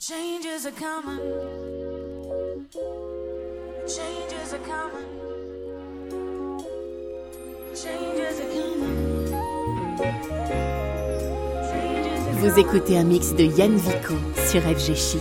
Changes are coming. Changes are coming. Changes are coming. Vous écoutez un mix de Yann Vico sur FG Chic.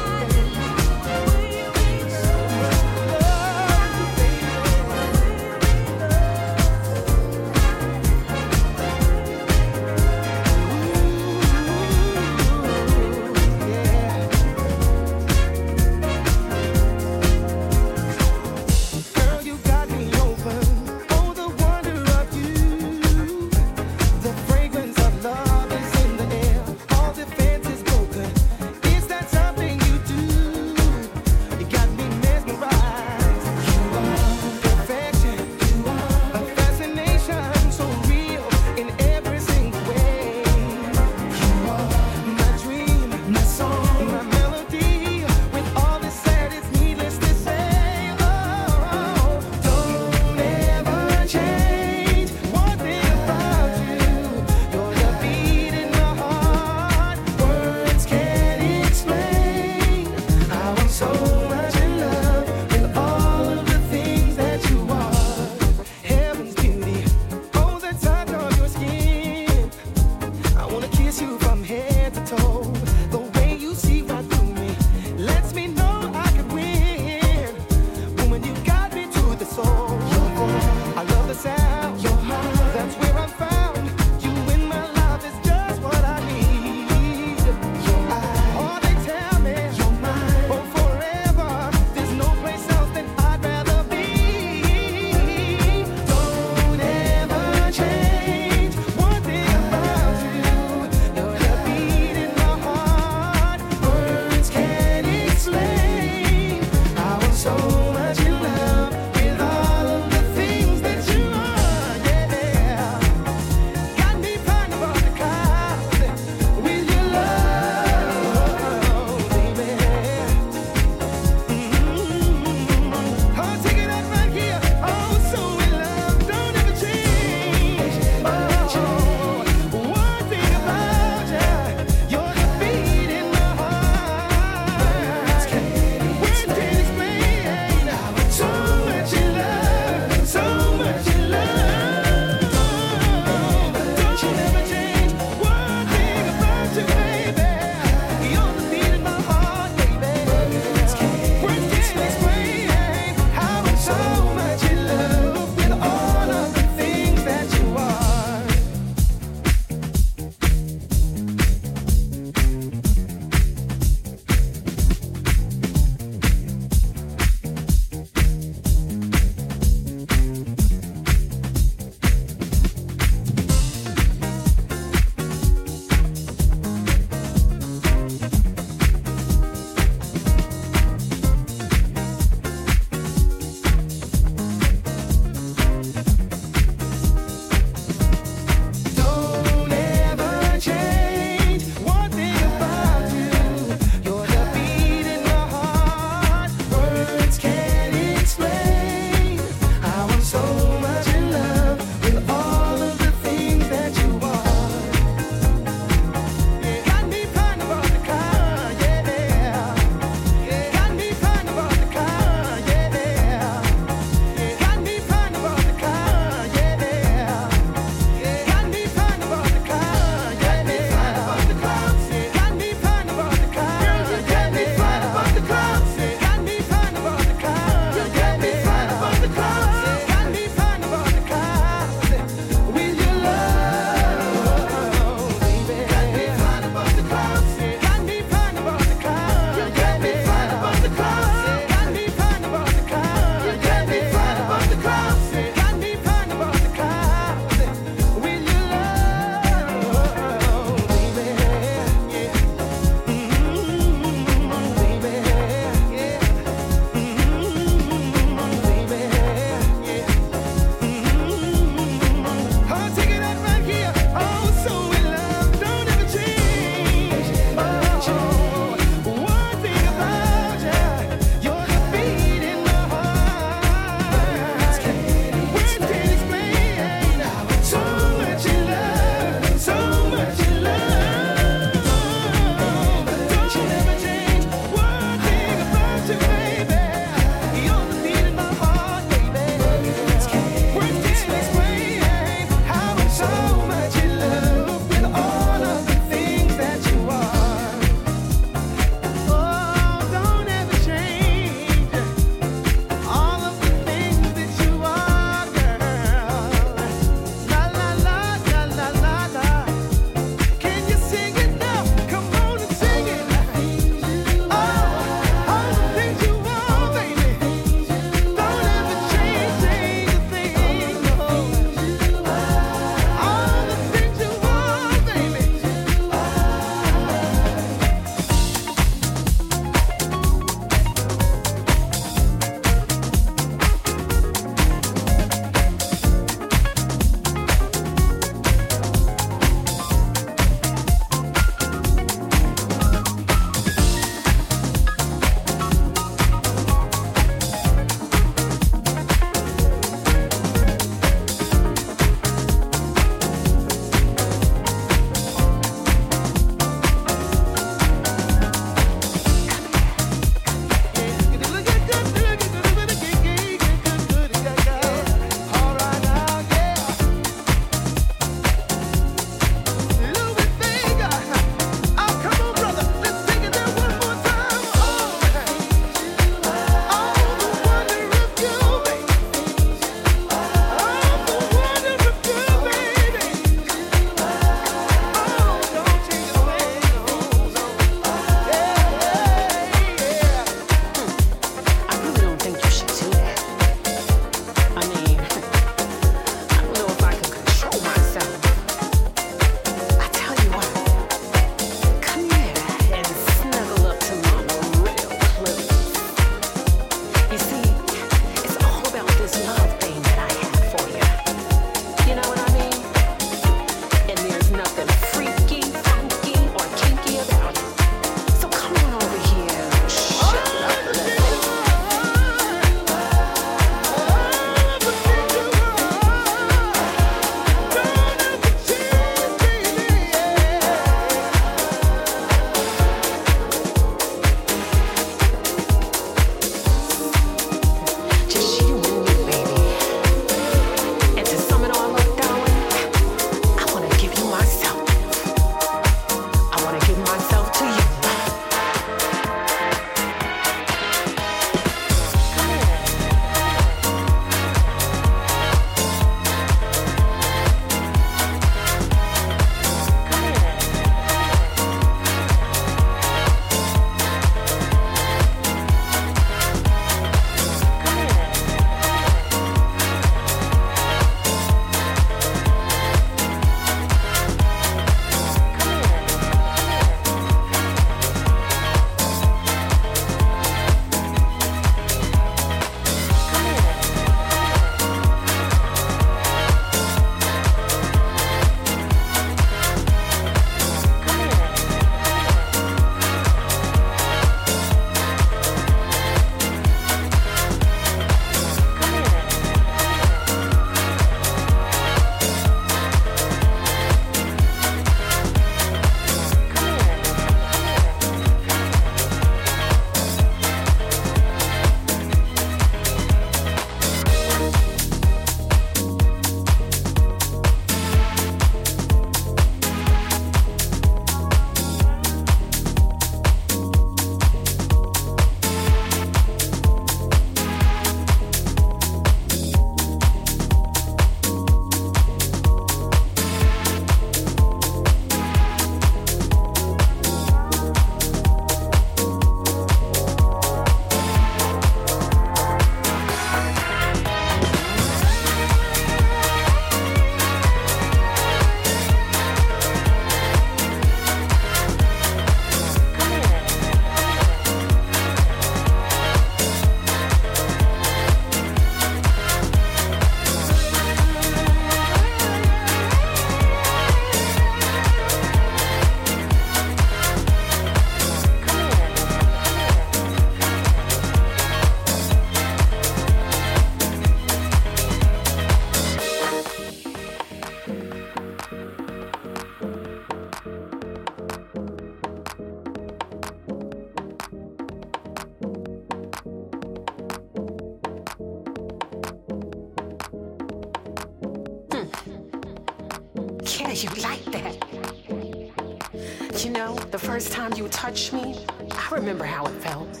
Touched me, I remember how it felt.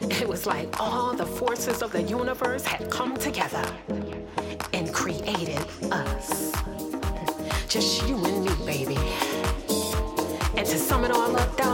It was like all the forces of the universe had come together and created us. Just you and me, baby. And to sum it all up, darling,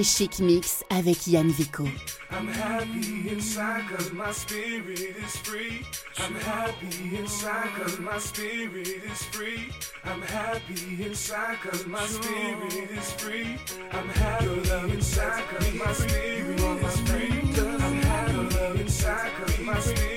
Chic Mix avec Yann Vico. I'm happy inside cause my spirit is free. I'm happy inside cause my spirit is free. I'm happy inside cause my spirit is free. I'm happy inside cause my spirit is free. I'm happy inside cause my spirit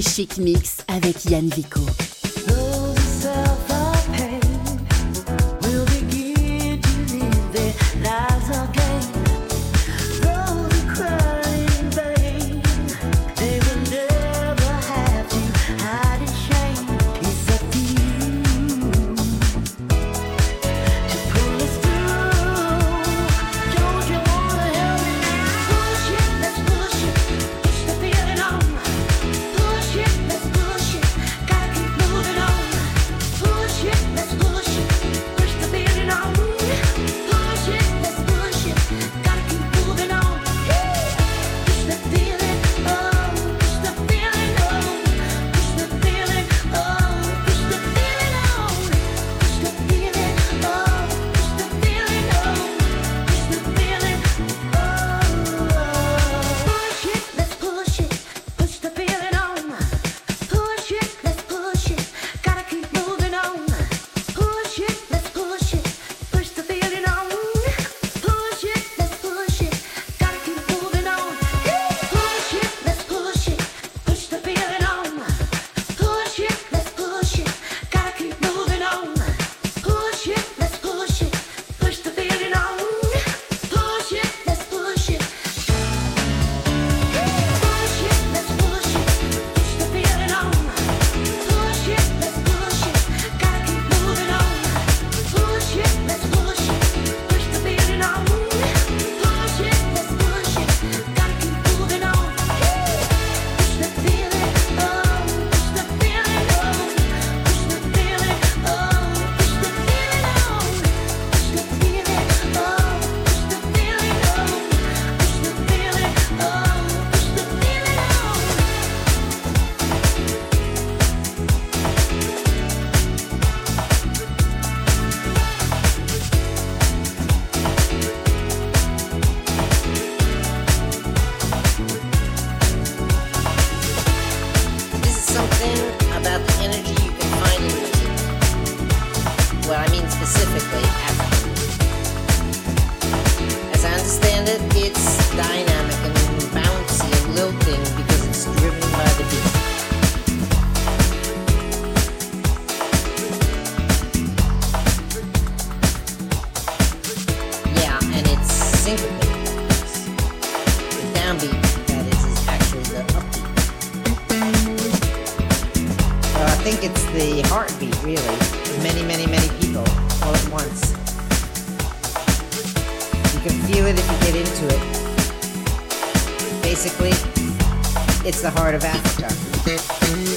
Chic Mix avec Yann Vico. heart of Africa.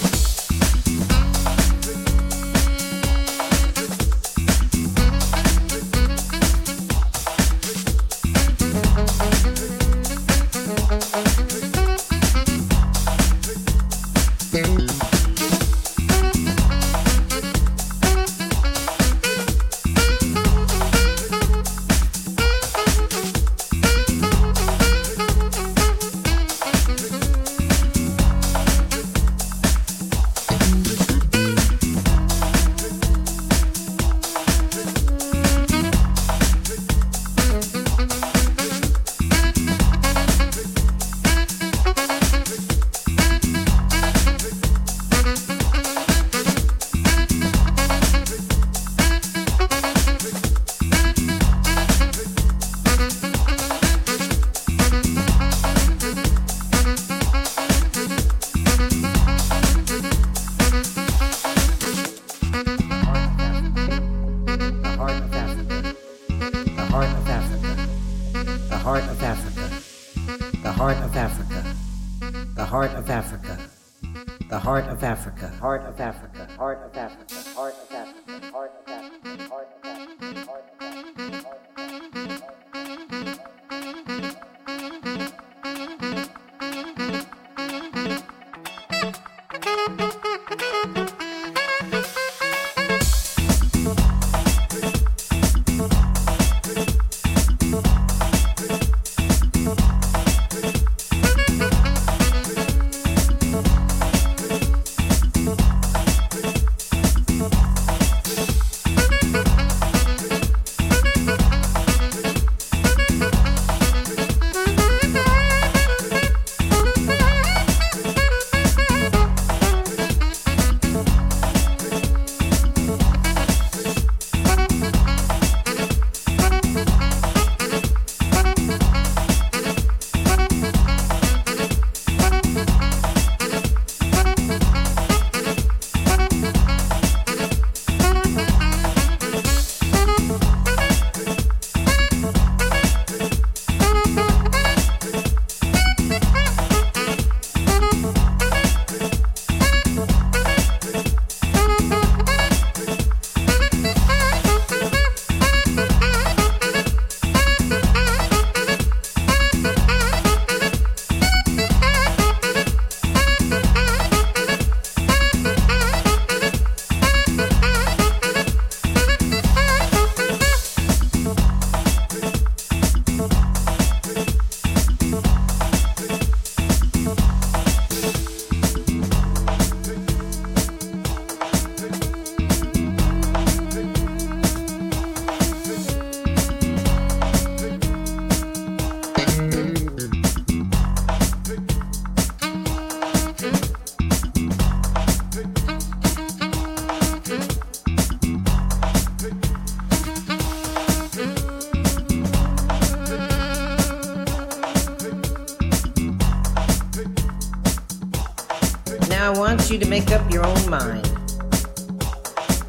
You to make up your own mind.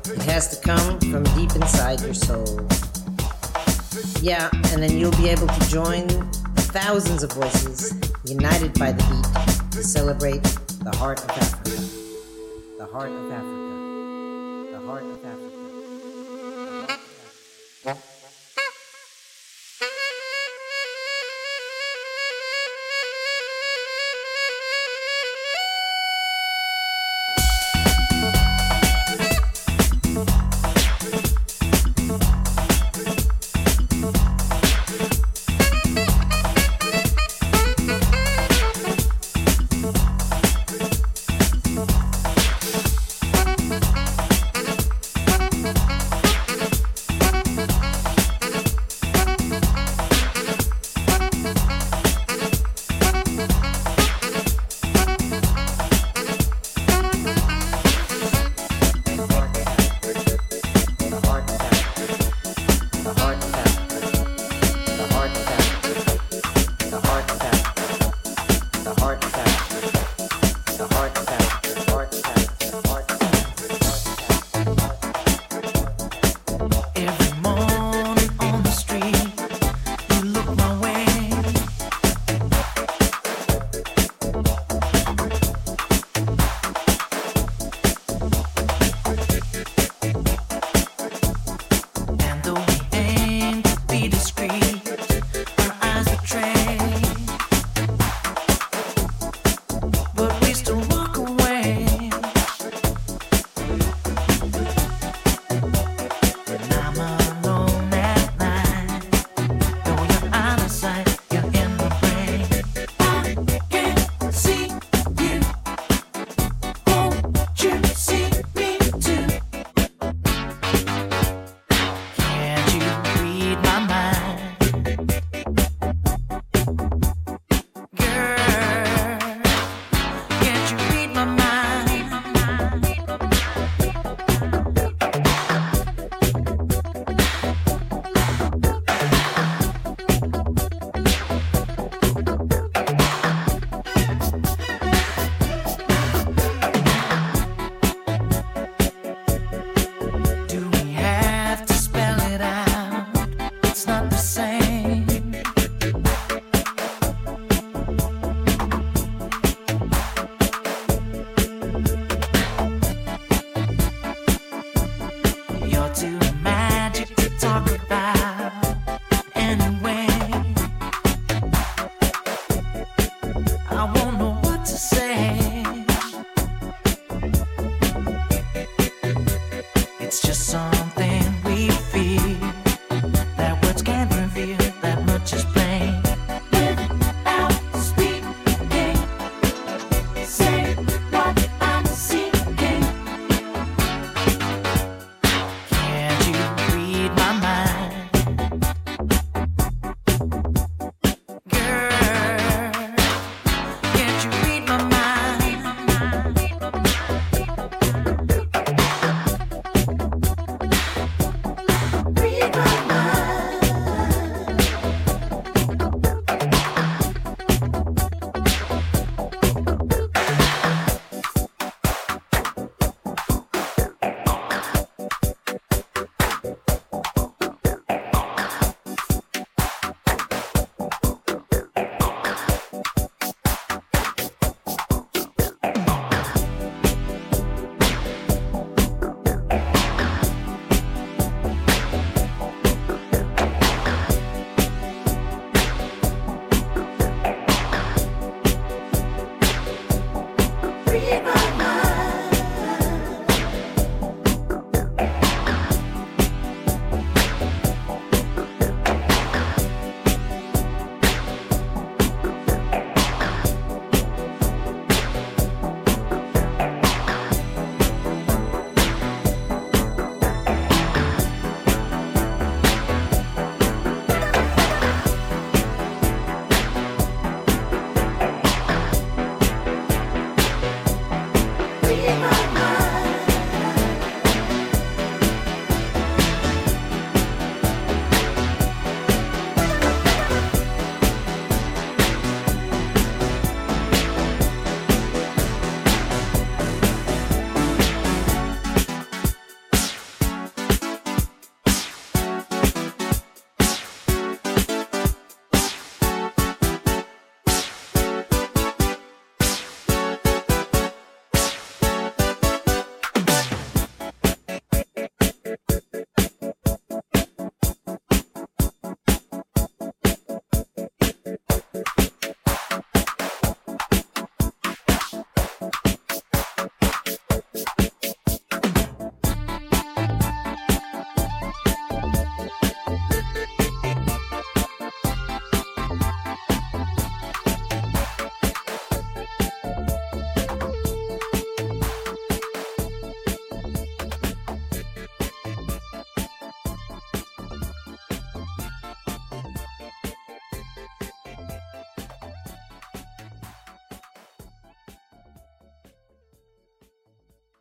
It has to come from deep inside your soul. Yeah, and then you'll be able to join the thousands of voices united by the beat to celebrate the heart of Africa. The heart of Africa. The heart of Africa.